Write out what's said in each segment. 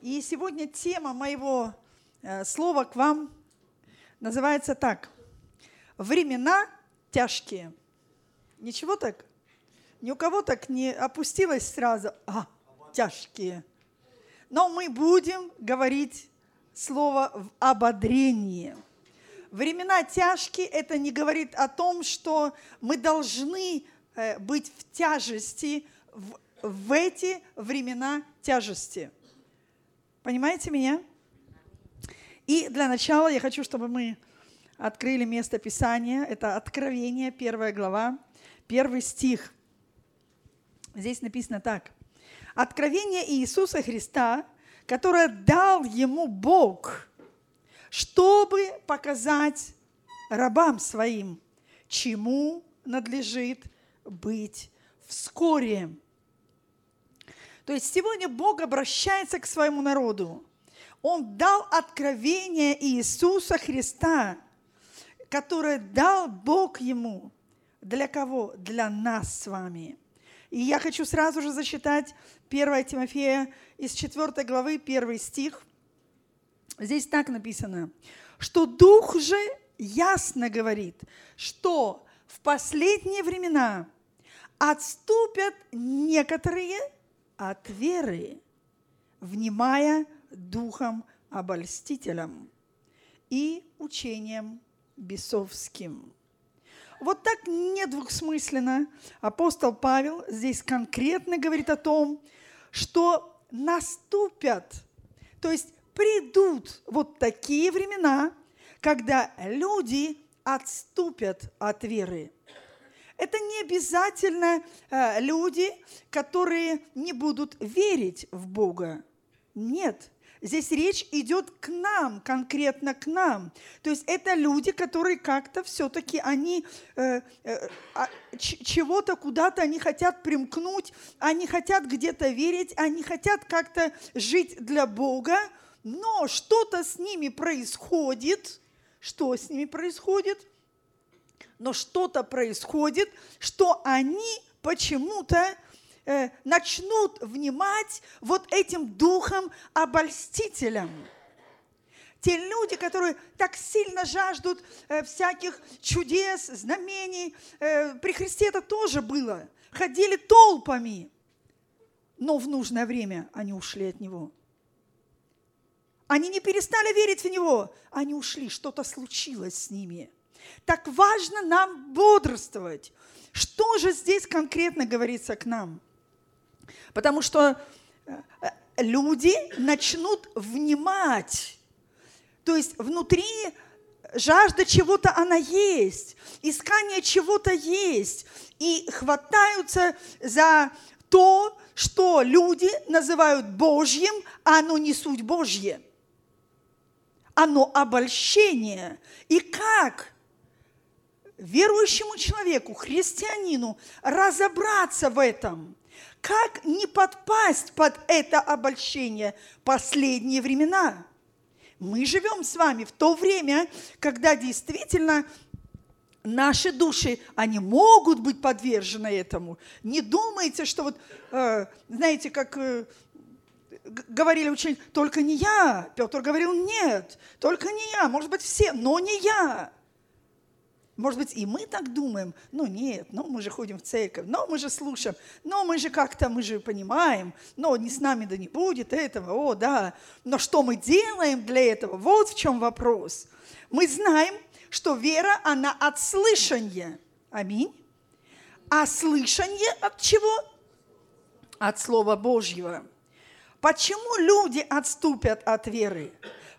И сегодня тема моего э, слова к вам называется так. Времена тяжкие. Ничего так? Ни у кого так не опустилось сразу, а, тяжкие. Но мы будем говорить слово в ободрении. Времена тяжкие – это не говорит о том, что мы должны э, быть в тяжести в, в эти времена тяжести. Понимаете меня? И для начала я хочу, чтобы мы открыли место Писания. Это Откровение, первая глава, первый стих. Здесь написано так. Откровение Иисуса Христа, которое дал ему Бог, чтобы показать рабам своим, чему надлежит быть вскоре. То есть сегодня Бог обращается к своему народу. Он дал откровение Иисуса Христа, которое дал Бог ему. Для кого? Для нас с вами. И я хочу сразу же зачитать 1 Тимофея из 4 главы, 1 стих. Здесь так написано, что Дух же ясно говорит, что в последние времена отступят некоторые от веры, внимая духом обольстителям и учением бесовским. Вот так недвусмысленно апостол Павел здесь конкретно говорит о том, что наступят, то есть придут вот такие времена, когда люди отступят от веры. Это не обязательно э, люди, которые не будут верить в Бога. Нет, Здесь речь идет к нам, конкретно к нам. То есть это люди, которые как-то все-таки они э, э, а, чего-то куда-то они хотят примкнуть, они хотят где-то верить, они хотят как-то жить для Бога, но что-то с ними происходит. Что с ними происходит? Но что-то происходит, что они почему-то э, начнут внимать вот этим духом обольстителям. Те люди, которые так сильно жаждут э, всяких чудес, знамений, э, при Христе это тоже было. Ходили толпами, но в нужное время они ушли от Него. Они не перестали верить в Него, они ушли, что-то случилось с ними. Так важно нам бодрствовать. Что же здесь конкретно говорится к нам? Потому что э, люди начнут внимать. То есть внутри жажда чего-то она есть, искание чего-то есть. И хватаются за то, что люди называют Божьим, а оно не суть Божье. Оно обольщение. И как верующему человеку, христианину, разобраться в этом – как не подпасть под это обольщение последние времена? Мы живем с вами в то время, когда действительно наши души, они могут быть подвержены этому. Не думайте, что вот, э, знаете, как э, говорили очень, только не я. Петр говорил, нет, только не я, может быть, все, но не я. Может быть, и мы так думаем, ну нет, ну мы же ходим в церковь, но мы же слушаем, но мы же как-то, мы же понимаем, но не с нами да не будет этого, о да. Но что мы делаем для этого? Вот в чем вопрос. Мы знаем, что вера, она от слышания. Аминь. А слышание от чего? От Слова Божьего. Почему люди отступят от веры?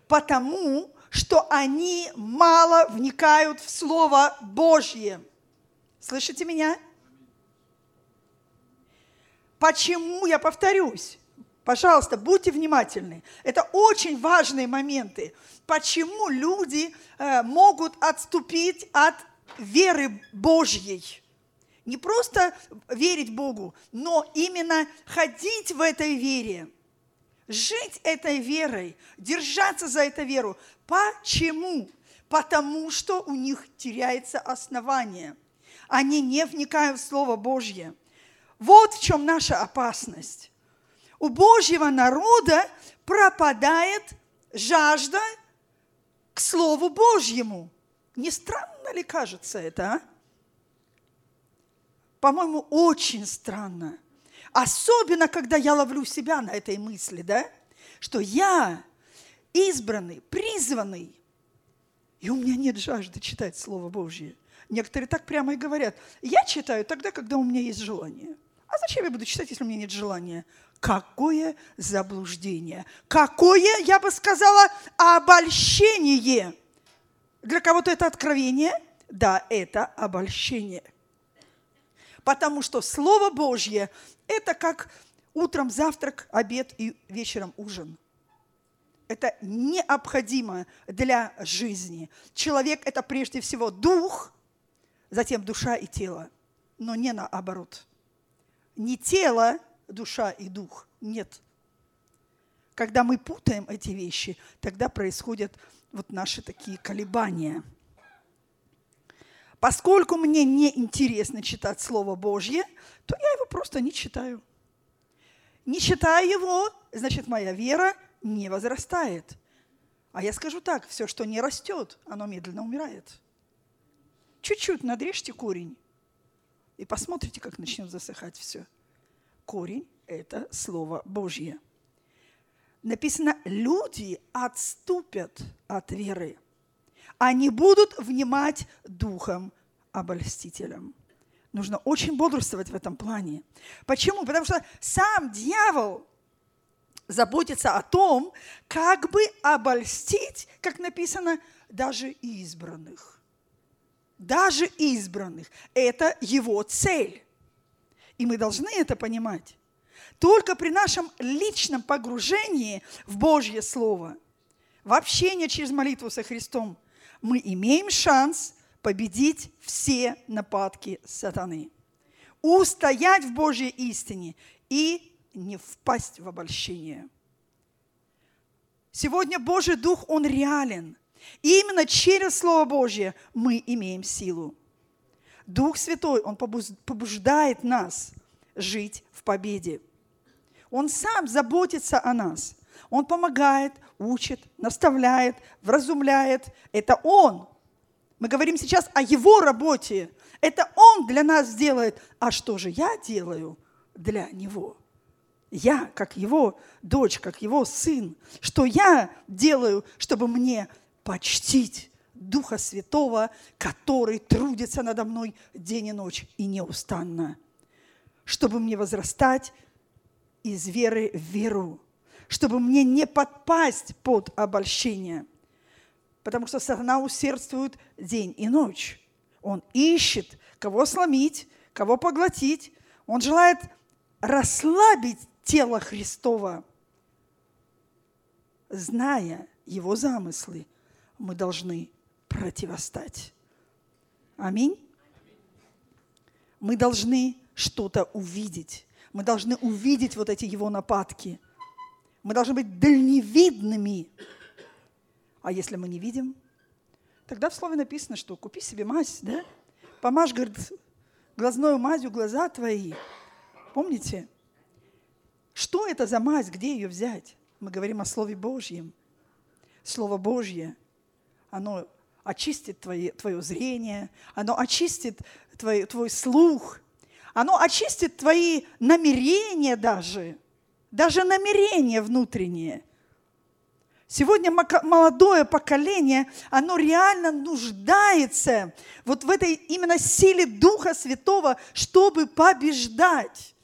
Потому что они мало вникают в Слово Божье. Слышите меня? Почему, я повторюсь, пожалуйста, будьте внимательны. Это очень важные моменты. Почему люди э, могут отступить от веры Божьей? Не просто верить Богу, но именно ходить в этой вере – жить этой верой, держаться за эту веру. Почему? Потому что у них теряется основание. Они не вникают в Слово Божье. Вот в чем наша опасность. У Божьего народа пропадает жажда к Слову Божьему. Не странно ли кажется это, а? По-моему, очень странно. Особенно, когда я ловлю себя на этой мысли, да? Что я избранный, призванный, и у меня нет жажды читать Слово Божье. Некоторые так прямо и говорят, я читаю тогда, когда у меня есть желание. А зачем я буду читать, если у меня нет желания? Какое заблуждение! Какое, я бы сказала, обольщение! Для кого-то это откровение? Да, это обольщение. Потому что Слово Божье – это как утром завтрак, обед и вечером ужин. Это необходимо для жизни. Человек – это прежде всего дух, затем душа и тело, но не наоборот. Не тело, душа и дух. Нет. Когда мы путаем эти вещи, тогда происходят вот наши такие колебания – Поскольку мне не интересно читать Слово Божье, то я его просто не читаю. Не читая его, значит, моя вера не возрастает. А я скажу так, все, что не растет, оно медленно умирает. Чуть-чуть надрежьте корень и посмотрите, как начнет засыхать все. Корень – это Слово Божье. Написано, люди отступят от веры они будут внимать духом обольстителям. Нужно очень бодрствовать в этом плане. Почему? Потому что сам дьявол заботится о том, как бы обольстить, как написано, даже избранных. Даже избранных. Это его цель. И мы должны это понимать. Только при нашем личном погружении в Божье Слово, в общение через молитву со Христом, мы имеем шанс победить все нападки сатаны, устоять в Божьей истине и не впасть в обольщение. Сегодня Божий Дух, Он реален. И именно через Слово Божье мы имеем силу. Дух Святой, Он побуждает нас жить в победе. Он сам заботится о нас. Он помогает, учит, наставляет, вразумляет. Это Он. Мы говорим сейчас о Его работе. Это Он для нас делает. А что же я делаю для Него? Я, как Его дочь, как Его сын. Что я делаю, чтобы мне почтить Духа Святого, который трудится надо мной день и ночь и неустанно, чтобы мне возрастать из веры в веру, чтобы мне не подпасть под обольщение. Потому что сатана усердствует день и ночь. Он ищет, кого сломить, кого поглотить. Он желает расслабить тело Христова. Зная его замыслы, мы должны противостать. Аминь. Мы должны что-то увидеть. Мы должны увидеть вот эти его нападки – мы должны быть дальневидными. А если мы не видим, тогда в слове написано, что купи себе мазь, да? Помажь, говорит, глазной мазью глаза твои. Помните? Что это за мазь? Где ее взять? Мы говорим о Слове Божьем. Слово Божье, оно очистит твое, твое зрение, оно очистит твой, твой слух, оно очистит твои намерения даже – даже намерение внутреннее. Сегодня молодое поколение, оно реально нуждается вот в этой именно силе Духа Святого, чтобы побеждать.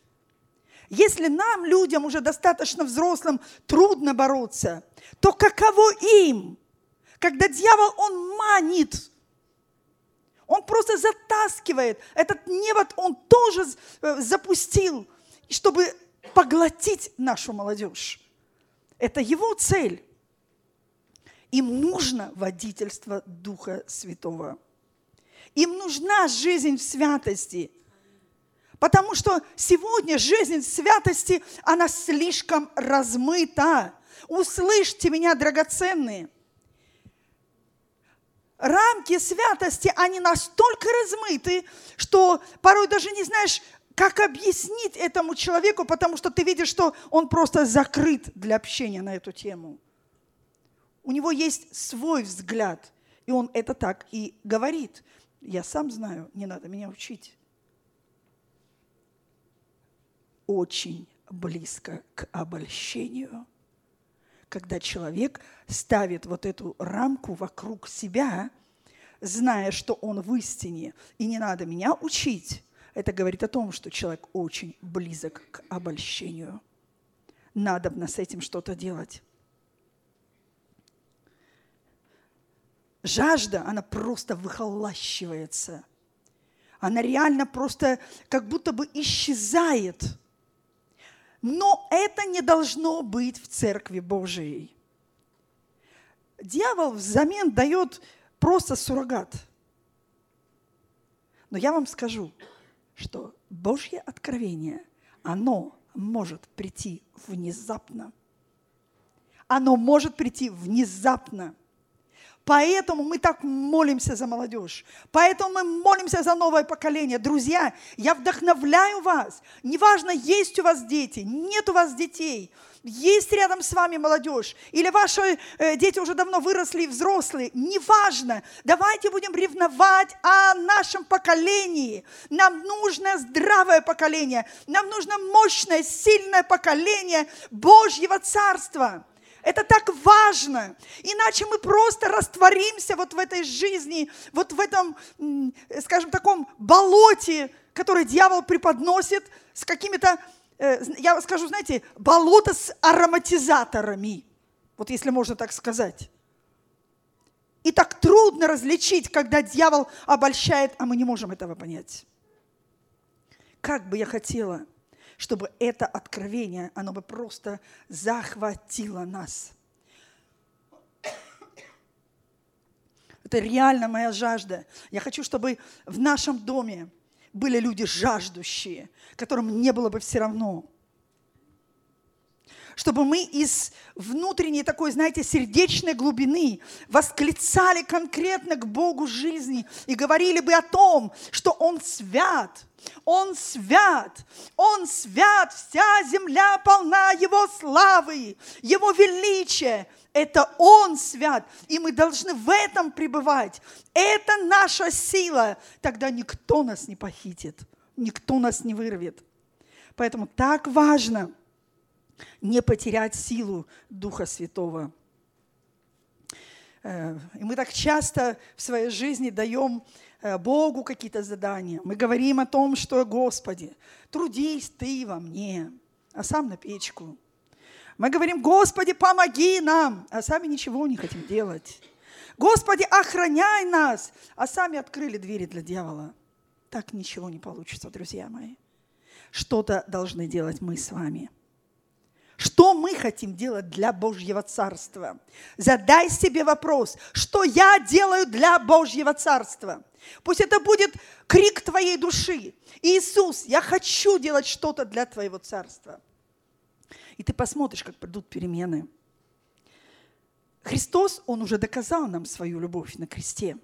Если нам, людям, уже достаточно взрослым, трудно бороться, то каково им, когда дьявол, он манит, он просто затаскивает. Этот невод он тоже э, запустил, чтобы поглотить нашу молодежь. Это его цель. Им нужно водительство Духа Святого. Им нужна жизнь в святости. Потому что сегодня жизнь в святости, она слишком размыта. Услышьте меня, драгоценные. Рамки святости, они настолько размыты, что порой даже не знаешь, Как объяснить этому человеку, потому что ты видишь, что он просто закрыт для общения на эту тему. У него есть свой взгляд, и он это так и говорит. Я сам знаю, не надо меня учить. Очень близко к обольщению, когда человек ставит вот эту рамку вокруг себя, зная, что он в истине, и не надо меня учить, это говорит о том, что человек очень близок к обольщению. Надо с этим что-то делать. Жажда, она просто выхолащивается. Она реально просто как будто бы исчезает. Но это не должно быть в Церкви Божией. Дьявол взамен дает просто суррогат. Но я вам скажу, что Божье откровение, оно может прийти внезапно. Оно может прийти внезапно. Поэтому мы так молимся за молодежь. Поэтому мы молимся за новое поколение. Друзья, я вдохновляю вас. Неважно, есть у вас дети, нет у вас детей – есть рядом с вами молодежь, или ваши э, дети уже давно выросли и взрослые, неважно, давайте будем ревновать о нашем поколении. Нам нужно здравое поколение, нам нужно мощное, сильное поколение Божьего Царства. Это так важно. Иначе мы просто растворимся вот в этой жизни, вот в этом, скажем, таком болоте, которое дьявол преподносит с какими-то Э, я скажу, знаете, болото с ароматизаторами, вот если можно так сказать. И так трудно различить, когда дьявол обольщает, а мы не можем этого понять. Как бы я хотела, чтобы это откровение, оно бы просто захватило нас. Это реально моя жажда. Я хочу, чтобы в нашем доме были люди жаждущие, которым не было бы все равно. Чтобы мы из внутренней такой, знаете, сердечной глубины восклицали конкретно к Богу жизни и говорили бы о том, что Он свят, Он свят, Он свят, вся земля полна Его славы, Его величия. Это Он свят, и мы должны в этом пребывать. Это наша сила. Тогда никто нас не похитит, никто нас не вырвет. Поэтому так важно не потерять силу Духа Святого. Э, и мы так часто в своей жизни даем э, Богу какие-то задания. Мы говорим о том, что, Господи, трудись Ты во мне, а сам на печку – мы говорим, Господи, помоги нам, а сами ничего не хотим делать. Господи, охраняй нас, а сами открыли двери для дьявола. Так ничего не получится, друзья мои. Что-то должны делать мы с вами. Что мы хотим делать для Божьего Царства? Задай себе вопрос, что я делаю для Божьего Царства? Пусть это будет крик твоей души. Иисус, я хочу делать что-то для Твоего Царства. И ты посмотришь, как придут перемены. Христос, Он уже доказал нам свою любовь на кресте.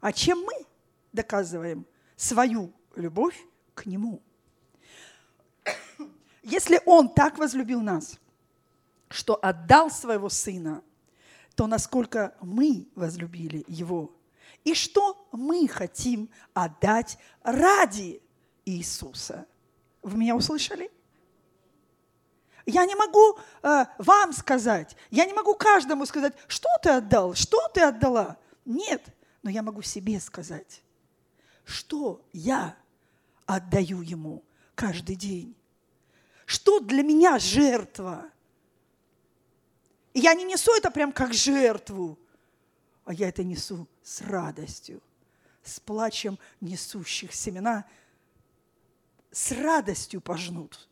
А чем мы доказываем свою любовь к Нему? Если Он так возлюбил нас, что отдал своего Сына, то насколько мы возлюбили Его, и что мы хотим отдать ради Иисуса. Вы меня услышали? Я не могу э, вам сказать, я не могу каждому сказать, что ты отдал, что ты отдала. Нет, но я могу себе сказать, что я отдаю ему каждый день. Что для меня жертва? И я не несу это прям как жертву, а я это несу с радостью, с плачем несущих семена, с радостью пожнут –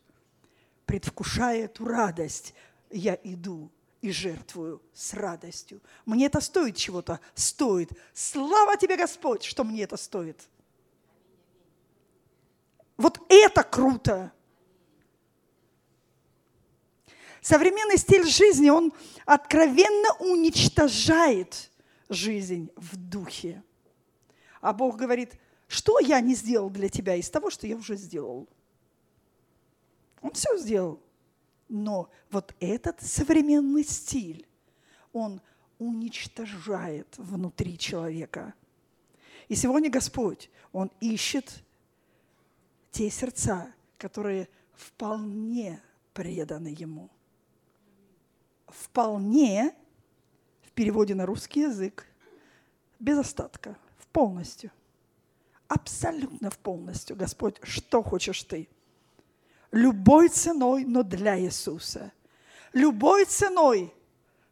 предвкушая эту радость, я иду и жертвую с радостью. Мне это стоит чего-то? Стоит. Слава тебе, Господь, что мне это стоит. Вот это круто. Современный стиль жизни, он откровенно уничтожает жизнь в духе. А Бог говорит, что я не сделал для тебя из того, что я уже сделал? Он все сделал. Но вот этот современный стиль, он уничтожает внутри человека. И сегодня Господь, Он ищет те сердца, которые вполне преданы Ему. Вполне, в переводе на русский язык, без остатка, в полностью. Абсолютно в полностью. Господь, что хочешь ты? Любой ценой, но для Иисуса. Любой ценой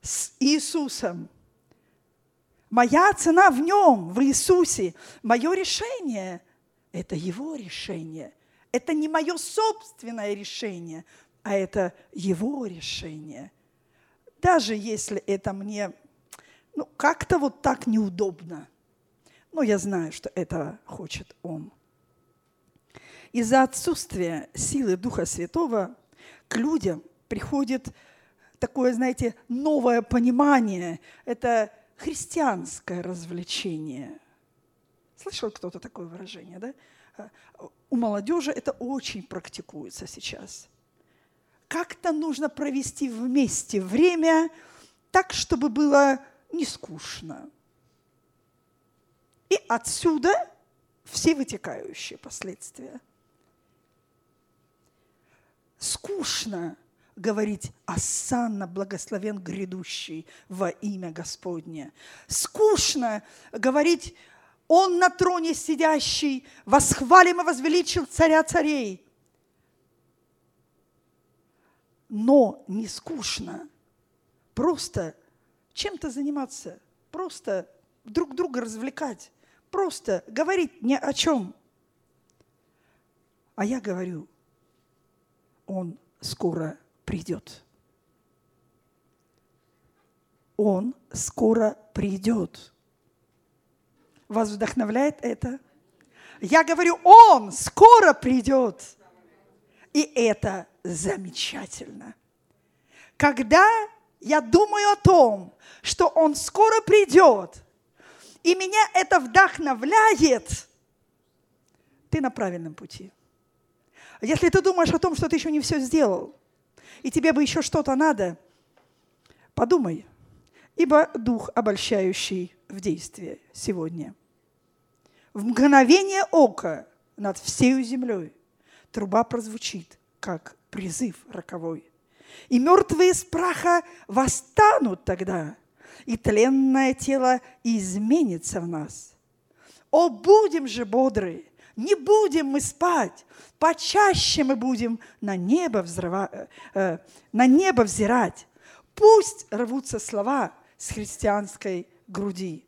с Иисусом. Моя цена в Нем, в Иисусе. Мое решение – это Его решение. Это не мое собственное решение, а это Его решение. Даже если это мне ну, как-то вот так неудобно. Но я знаю, что это хочет Он. Из-за отсутствия силы Духа Святого к людям приходит такое, знаете, новое понимание. Это христианское развлечение. Слышал кто-то такое выражение, да? У молодежи это очень практикуется сейчас. Как-то нужно провести вместе время так, чтобы было не скучно. И отсюда все вытекающие последствия. Скучно говорить «Асанна, благословен грядущий во имя Господне». Скучно говорить «Он на троне сидящий, восхвалим и возвеличил царя царей». Но не скучно просто чем-то заниматься, просто друг друга развлекать, просто говорить ни о чем. А я говорю, он скоро придет. Он скоро придет. Вас вдохновляет это? Я говорю, Он скоро придет. И это замечательно. Когда я думаю о том, что Он скоро придет, и меня это вдохновляет, ты на правильном пути. Если ты думаешь о том, что ты еще не все сделал, и тебе бы еще что-то надо, подумай, ибо Дух, обольщающий в действии сегодня. В мгновение ока над всею землей труба прозвучит, как призыв роковой. И мертвые с праха восстанут тогда, и тленное тело изменится в нас. О, будем же бодры, не будем мы спать, почаще мы будем на небо, взрыва, э, э, на небо взирать. Пусть рвутся слова с христианской груди.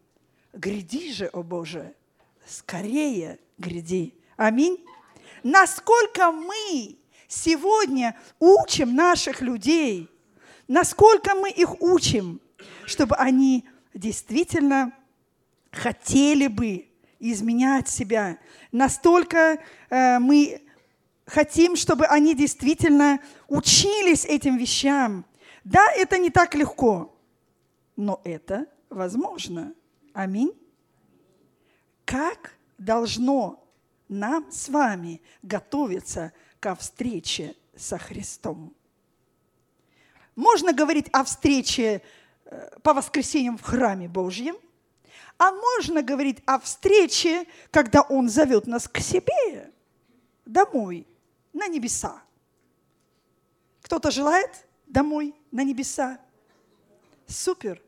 Гряди же, о Боже, скорее гряди. Аминь. Насколько мы сегодня учим наших людей, насколько мы их учим, чтобы они действительно хотели бы изменять себя. Настолько э, мы хотим, чтобы они действительно учились этим вещам. Да, это не так легко, но это возможно. Аминь. Как должно нам с вами готовиться ко встрече со Христом? Можно говорить о встрече э, по воскресеньям в храме Божьем – а можно говорить о встрече, когда Он зовет нас к себе, домой, на небеса. Кто-то желает домой, на небеса? Супер.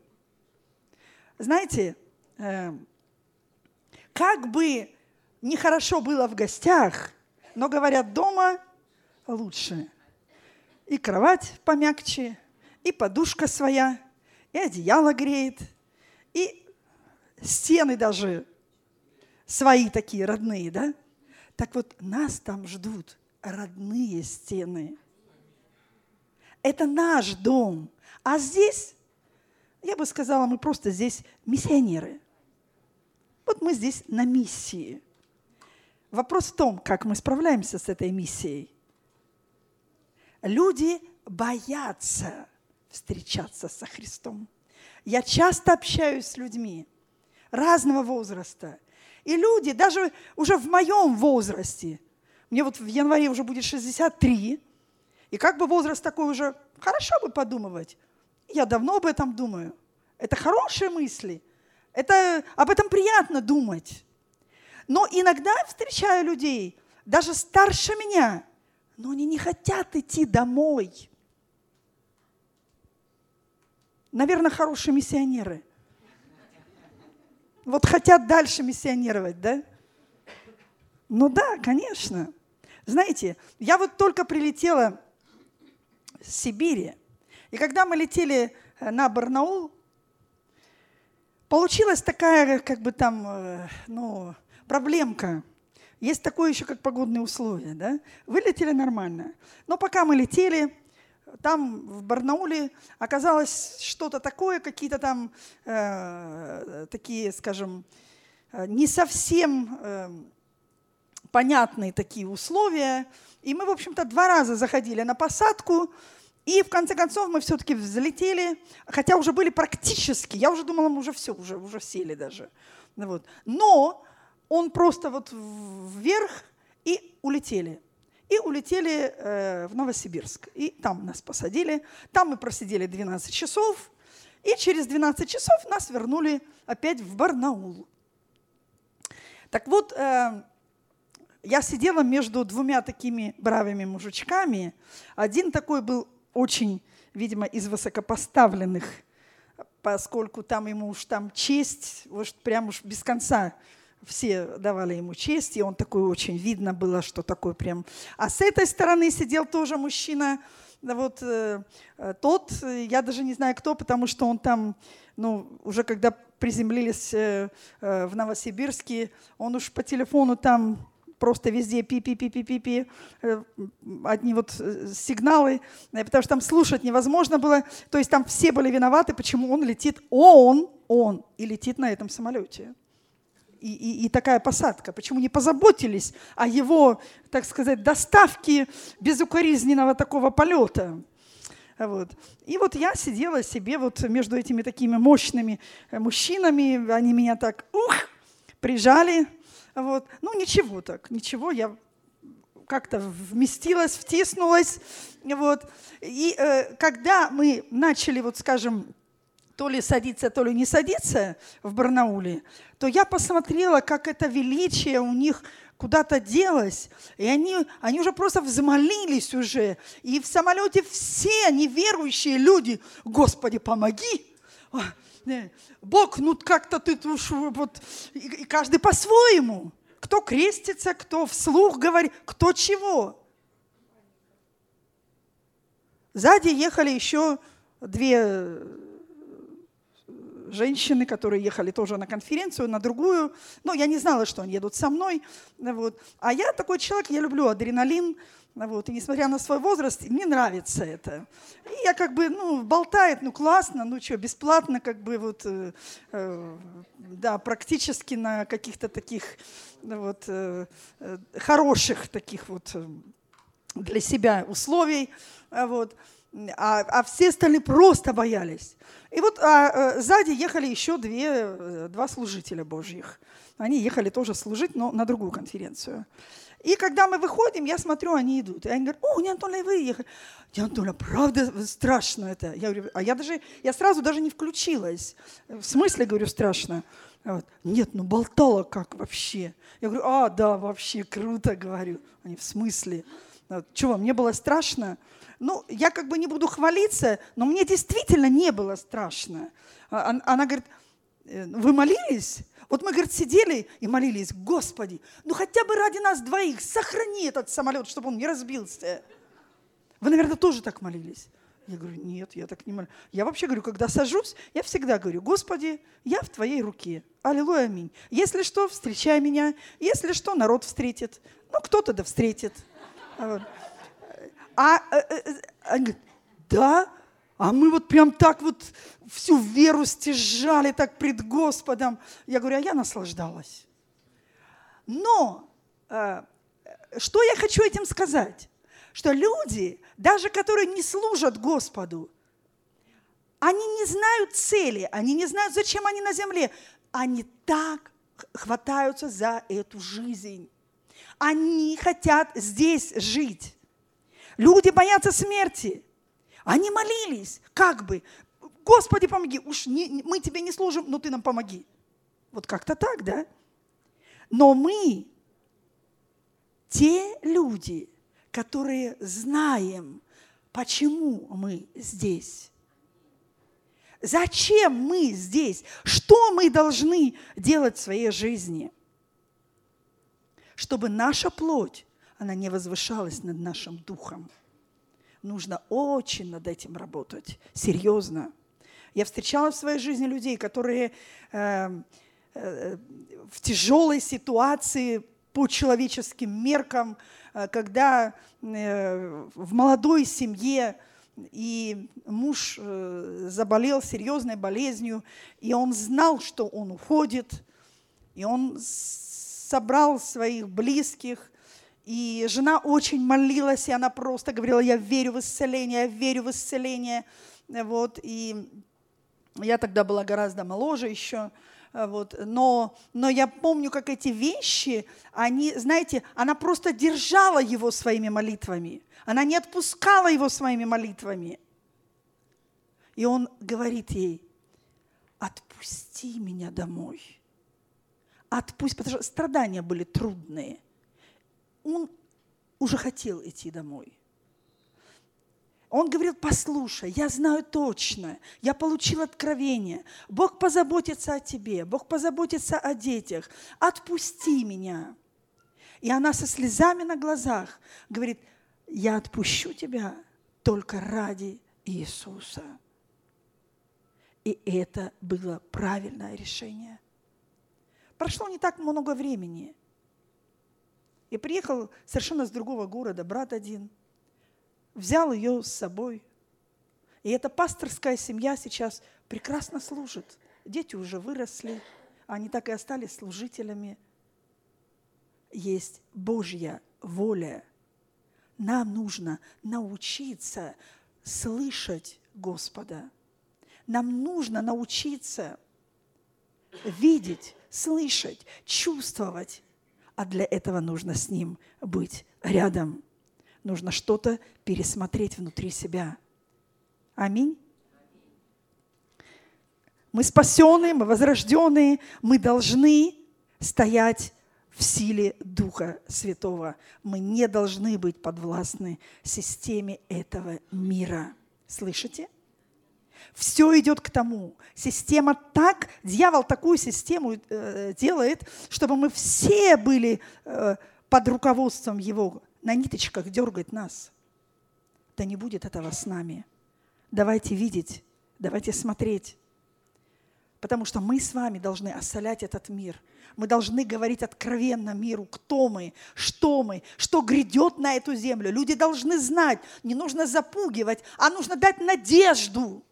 Знаете, э, как бы нехорошо было в гостях, но говорят, дома лучше. И кровать помягче, и подушка своя, и одеяло греет, и стены даже свои такие родные, да? Так вот, нас там ждут родные стены. Это наш дом. А здесь, я бы сказала, мы просто здесь миссионеры. Вот мы здесь на миссии. Вопрос в том, как мы справляемся с этой миссией. Люди боятся встречаться со Христом. Я часто общаюсь с людьми – разного возраста. И люди, даже уже в моем возрасте, мне вот в январе уже будет 63, и как бы возраст такой уже, хорошо бы подумывать. Я давно об этом думаю. Это хорошие мысли. Это, об этом приятно думать. Но иногда встречаю людей, даже старше меня, но они не хотят идти домой. Наверное, хорошие миссионеры. Вот хотят дальше миссионировать, да? Ну да, конечно. Знаете, я вот только прилетела с Сибири, и когда мы летели э, на Барнаул, получилась такая, как бы там, э, ну, проблемка. Есть такое еще, как погодные условия, да? Вылетели нормально. Но пока мы летели, там в Барнауле оказалось что-то такое, какие-то там э, такие, скажем, э, не совсем э, понятные такие условия. И мы, в общем-то, два раза заходили на посадку, и в конце концов мы все-таки взлетели, хотя уже были практически, я уже думала, мы уже все, уже, уже сели даже. Вот. Но он просто вот вверх и улетели. И улетели э, в Новосибирск. И там нас посадили. Там мы просидели 12 часов. И через 12 часов нас вернули опять в Барнаул. Так вот, э, я сидела между двумя такими бравыми мужичками. Один такой был очень, видимо, из высокопоставленных, поскольку там ему уж там честь, вот прям уж без конца все давали ему честь, и он такой очень видно было, что такой прям. А с этой стороны сидел тоже мужчина, вот э, тот, я даже не знаю кто, потому что он там, ну, уже когда приземлились э, э, в Новосибирске, он уж по телефону там просто везде пи-пи-пи-пи-пи-пи, э, одни вот э, сигналы, э, потому что там слушать невозможно было. То есть там все были виноваты, почему он летит, он, он, и летит на этом самолете. И, и, и такая посадка. Почему не позаботились о его, так сказать, доставке безукоризненного такого полета? Вот. И вот я сидела себе вот между этими такими мощными мужчинами, они меня так, ух, прижали, вот. Ну, ничего так, ничего, я как-то вместилась, втиснулась. Вот. И э, когда мы начали, вот скажем, то ли садиться, то ли не садиться в Барнауле, то я посмотрела, как это величие у них куда-то делось. И они, они уже просто взмолились уже. И в самолете все неверующие люди, Господи, помоги. Бог, ну как-то ты уж вот, и каждый по-своему. Кто крестится, кто вслух говорит, кто чего. Сзади ехали еще две женщины, которые ехали тоже на конференцию, на другую. Но я не знала, что они едут со мной. Вот. А я такой человек, я люблю адреналин. Вот. И несмотря на свой возраст, мне нравится это. И я как бы, ну, болтает, ну, классно, ну, что, бесплатно, как бы, вот, э, э, да, практически на каких-то таких, вот, э, э, хороших таких вот э, для себя условий, вот. А, а все остальные просто боялись. И вот а, а, сзади ехали еще две, два служителя Божьих. Они ехали тоже служить, но на другую конференцию. И когда мы выходим, я смотрю, они идут. И они говорят, о, не Антоля, вы ехали. Я Антоля, правда страшно это? Я говорю, а я даже, я сразу даже не включилась. В смысле, говорю, страшно? Вот. Нет, ну болтала как вообще. Я говорю, а, да, вообще круто, говорю. Они, в смысле? Вот. Чего, мне было страшно? Ну, я как бы не буду хвалиться, но мне действительно не было страшно. А, она говорит, «Э, вы молились? Вот мы, говорит, сидели и молились, Господи, ну хотя бы ради нас двоих сохрани этот самолет, чтобы он не разбился. Вы, наверное, тоже так молились. Я говорю, нет, я так не молюсь. Я вообще говорю, когда сажусь, я всегда говорю, Господи, я в Твоей руке. Аллилуйя, аминь. Если что, встречай меня. Если что, народ встретит. Ну, кто-то да встретит. А, а, а, а, да, а мы вот прям так вот всю веру стяжали так пред Господом. Я говорю, а я наслаждалась. Но э, что я хочу этим сказать? Что люди, даже которые не служат Господу, они не знают цели, они не знают, зачем они на земле. Они так хватаются за эту жизнь. Они хотят здесь жить. Люди боятся смерти. Они молились, как бы, Господи, помоги, уж не, мы тебе не служим, но ты нам помоги. Вот как-то так, да? Но мы, те люди, которые знаем, почему мы здесь. Зачем мы здесь? Что мы должны делать в своей жизни? Чтобы наша плоть, она не возвышалась над нашим духом. Нужно очень над этим работать, серьезно. Я встречала в своей жизни людей, которые э, э, в тяжелой ситуации по человеческим меркам, э, когда э, в молодой семье и муж э, заболел серьезной болезнью, и он знал, что он уходит, и он собрал своих близких, и жена очень молилась, и она просто говорила, я верю в исцеление, я верю в исцеление. Вот, и я тогда была гораздо моложе еще, вот. Но, но я помню, как эти вещи, они, знаете, она просто держала его своими молитвами. Она не отпускала его своими молитвами. И он говорит ей, отпусти меня домой. Отпусти, потому что страдания были трудные. Он уже хотел идти домой. Он говорил, послушай, я знаю точно, я получил откровение. Бог позаботится о тебе, Бог позаботится о детях. Отпусти меня. И она со слезами на глазах говорит, я отпущу тебя только ради Иисуса. И это было правильное решение. Прошло не так много времени. И приехал совершенно с другого города брат один, взял ее с собой. И эта пасторская семья сейчас прекрасно служит. Дети уже выросли, они так и остались служителями. Есть Божья воля – нам нужно научиться слышать Господа. Нам нужно научиться видеть, слышать, чувствовать. А для этого нужно с Ним быть рядом. Нужно что-то пересмотреть внутри себя. Аминь. Мы спасенные, мы возрожденные, мы должны стоять в силе Духа Святого. Мы не должны быть подвластны системе этого мира. Слышите? Все идет к тому. Система так, дьявол такую систему э, делает, чтобы мы все были э, под руководством его, на ниточках дергает нас. Да не будет этого с нами. Давайте видеть, давайте смотреть. Потому что мы с вами должны осолять этот мир – мы должны говорить откровенно миру, кто мы, что мы, что грядет на эту землю. Люди должны знать, не нужно запугивать, а нужно дать надежду.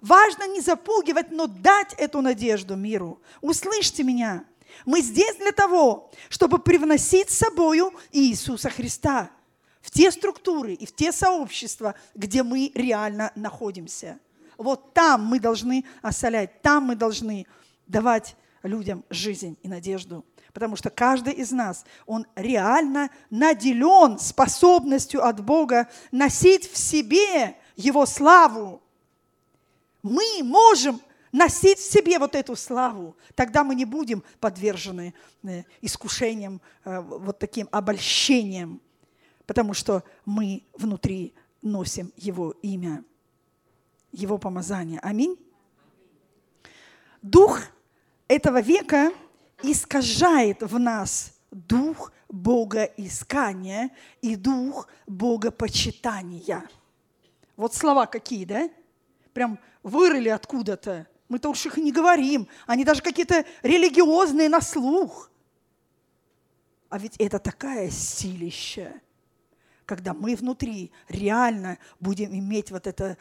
Важно не запугивать, но дать эту надежду миру. Услышьте меня. Мы здесь для того, чтобы привносить с собою Иисуса Христа в те структуры и в те сообщества, где мы реально находимся. Вот там мы должны осолять, там мы должны давать людям жизнь и надежду. Потому что каждый из нас, он реально наделен способностью от Бога носить в себе Его славу. Мы можем носить в себе вот эту славу. Тогда мы не будем подвержены э, искушениям, э, вот таким обольщениям, потому что мы внутри носим Его имя, Его помазание. Аминь. Дух этого века искажает в нас дух богоискания и дух богопочитания. Вот слова какие, да? Прям вырыли откуда-то. Мы-то уж их и не говорим. Они даже какие-то религиозные на слух. А ведь это такая силища, когда мы внутри реально будем иметь вот это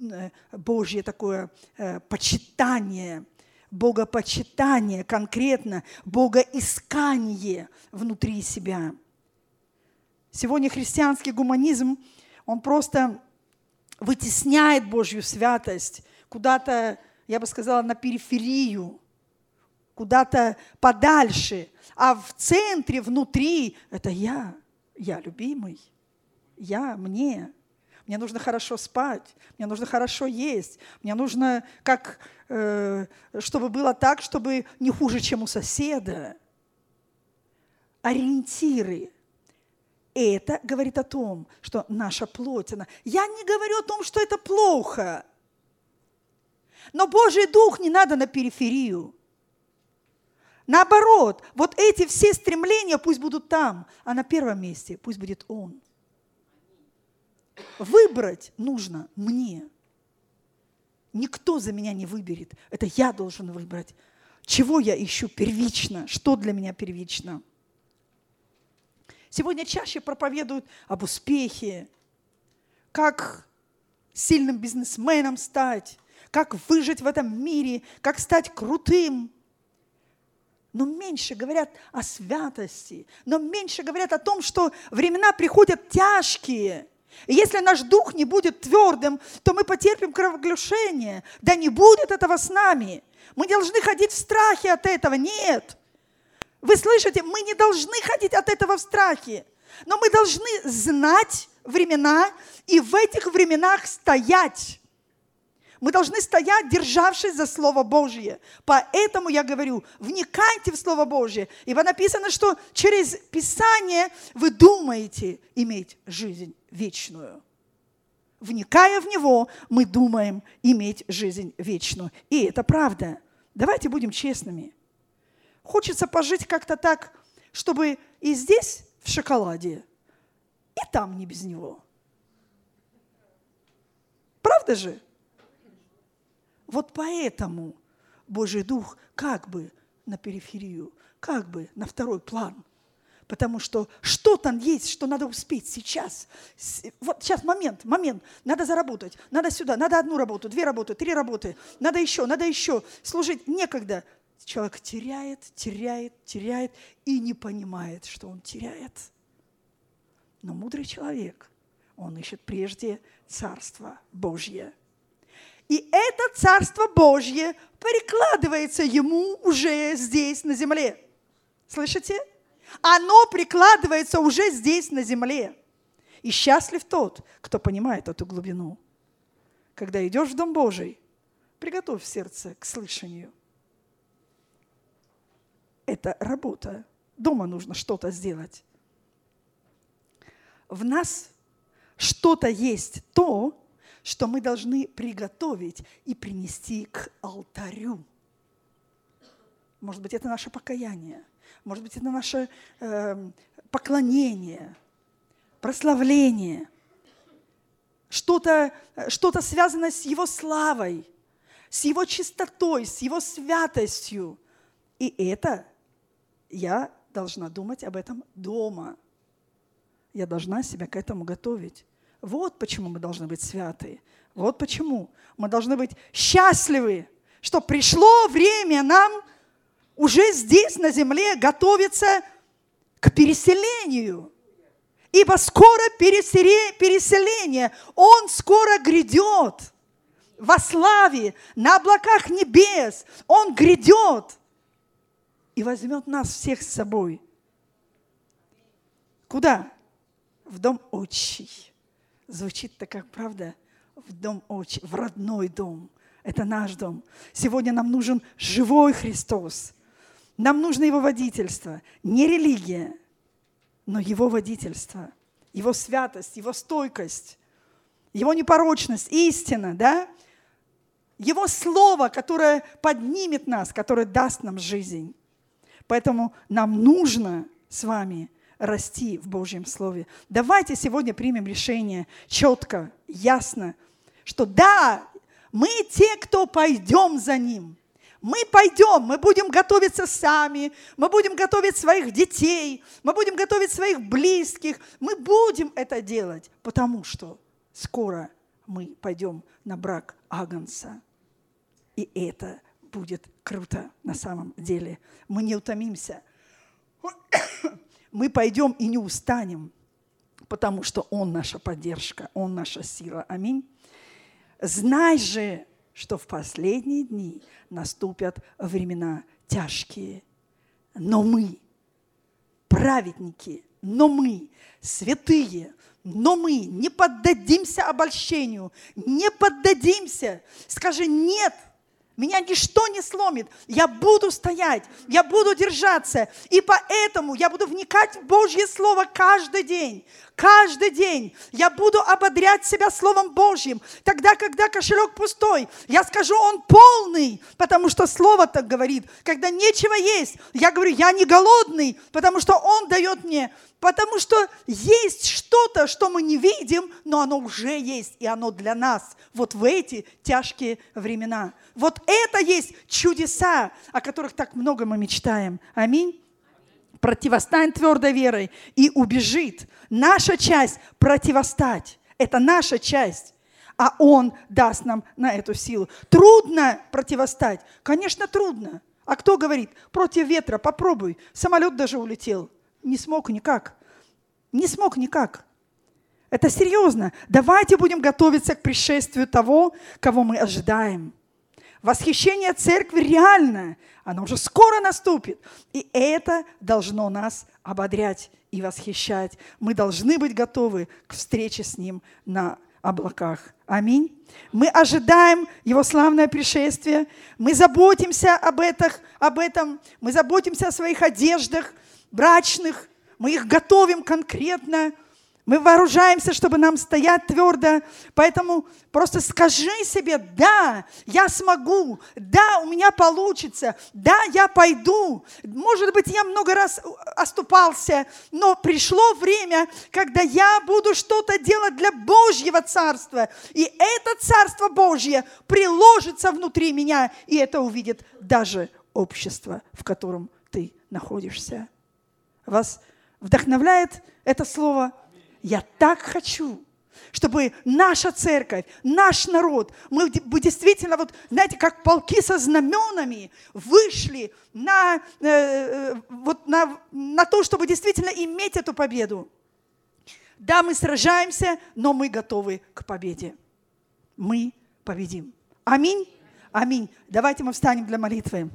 э, Божье такое э, почитание – богопочитание, конкретно богоискание внутри себя. Сегодня христианский гуманизм, он просто вытесняет Божью святость куда-то, я бы сказала, на периферию, куда-то подальше, а в центре, внутри – это я, я любимый, я, мне. Мне нужно хорошо спать, мне нужно хорошо есть, мне нужно, как, э, чтобы было так, чтобы не хуже, чем у соседа. Ориентиры. Это говорит о том, что наша плоть, она... Я не говорю о том, что это плохо. Но Божий Дух не надо на периферию. Наоборот, вот эти все стремления пусть будут там, а на первом месте пусть будет Он. Выбрать нужно мне. Никто за меня не выберет. Это я должен выбрать. Чего я ищу первично? Что для меня первично? Сегодня чаще проповедуют об успехе, как сильным бизнесменом стать, как выжить в этом мире, как стать крутым. Но меньше говорят о святости, но меньше говорят о том, что времена приходят тяжкие. И если наш дух не будет твердым, то мы потерпим кровоглушение. Да не будет этого с нами. Мы должны ходить в страхе от этого. Нет. Вы слышите, мы не должны ходить от этого в страхе. Но мы должны знать времена и в этих временах стоять. Мы должны стоять, державшись за Слово Божье. Поэтому я говорю, вникайте в Слово Божье. Ибо написано, что через Писание вы думаете иметь жизнь вечную. Вникая в него, мы думаем иметь жизнь вечную. И это правда. Давайте будем честными. Хочется пожить как-то так, чтобы и здесь в шоколаде, и там не без него. Правда же? Вот поэтому Божий Дух как бы на периферию, как бы на второй план. Потому что что там есть, что надо успеть сейчас. Вот сейчас момент, момент. Надо заработать, надо сюда, надо одну работу, две работы, три работы. Надо еще, надо еще. Служить некогда. Человек теряет, теряет, теряет и не понимает, что он теряет. Но мудрый человек, он ищет прежде Царство Божье – и это Царство Божье прикладывается ему уже здесь, на земле. Слышите? Оно прикладывается уже здесь, на земле. И счастлив тот, кто понимает эту глубину. Когда идешь в Дом Божий, приготовь сердце к слышанию. Это работа. Дома нужно что-то сделать. В нас что-то есть то, что мы должны приготовить и принести к алтарю. Может быть, это наше покаяние, может быть, это наше э, поклонение, прославление, что-то что связанное с Его славой, с Его чистотой, с Его святостью. И это я должна думать об этом дома. Я должна себя к этому готовить. Вот почему мы должны быть святы. Вот почему мы должны быть счастливы, что пришло время нам уже здесь, на земле, готовиться к переселению. Ибо скоро переселение, Он скоро грядет во славе, на облаках небес. Он грядет и возьмет нас всех с собой. Куда? В дом отчий. Звучит-то как правда в дом очень, в родной дом. Это наш дом. Сегодня нам нужен живой Христос. Нам нужно Его водительство. Не религия, но Его водительство. Его святость, Его стойкость, Его непорочность, истина, да? Его Слово, которое поднимет нас, которое даст нам жизнь. Поэтому нам нужно с вами – расти в Божьем Слове. Давайте сегодня примем решение четко, ясно, что да, мы те, кто пойдем за Ним. Мы пойдем, мы будем готовиться сами, мы будем готовить своих детей, мы будем готовить своих близких. Мы будем это делать, потому что скоро мы пойдем на брак Агнца. И это будет круто на самом деле. Мы не утомимся мы пойдем и не устанем, потому что Он наша поддержка, Он наша сила. Аминь. Знай же, что в последние дни наступят времена тяжкие, но мы, праведники, но мы, святые, но мы не поддадимся обольщению, не поддадимся. Скажи нет – меня ничто не сломит. Я буду стоять, я буду держаться. И поэтому я буду вникать в Божье Слово каждый день. Каждый день я буду ободрять себя Словом Божьим. Тогда, когда кошелек пустой, я скажу, он полный, потому что Слово так говорит. Когда нечего есть, я говорю, я не голодный, потому что Он дает мне Потому что есть что-то, что мы не видим, но оно уже есть, и оно для нас вот в эти тяжкие времена. Вот это есть чудеса, о которых так много мы мечтаем. Аминь. Противостань твердой верой и убежит. Наша часть – противостать. Это наша часть а Он даст нам на эту силу. Трудно противостать? Конечно, трудно. А кто говорит, против ветра попробуй, самолет даже улетел. Не смог никак. Не смог никак. Это серьезно. Давайте будем готовиться к пришествию того, кого мы ожидаем. Восхищение церкви реально. Оно уже скоро наступит. И это должно нас ободрять и восхищать. Мы должны быть готовы к встрече с Ним на облаках. Аминь. Мы ожидаем Его славное пришествие. Мы заботимся об, об этом. Мы заботимся о своих одеждах, брачных, мы их готовим конкретно, мы вооружаемся, чтобы нам стоять твердо. Поэтому просто скажи себе, да, я смогу, да, у меня получится, да, я пойду. Может быть, я много раз оступался, но пришло время, когда я буду что-то делать для Божьего Царства. И это Царство Божье приложится внутри меня, и это увидит даже общество, в котором ты находишься. Вас вдохновляет это слово? Я так хочу, чтобы наша церковь, наш народ, мы действительно, вот, знаете, как полки со знаменами вышли на, э, э, вот на, на то, чтобы действительно иметь эту победу. Да, мы сражаемся, но мы готовы к победе. Мы победим. Аминь. Аминь. Давайте мы встанем для молитвы.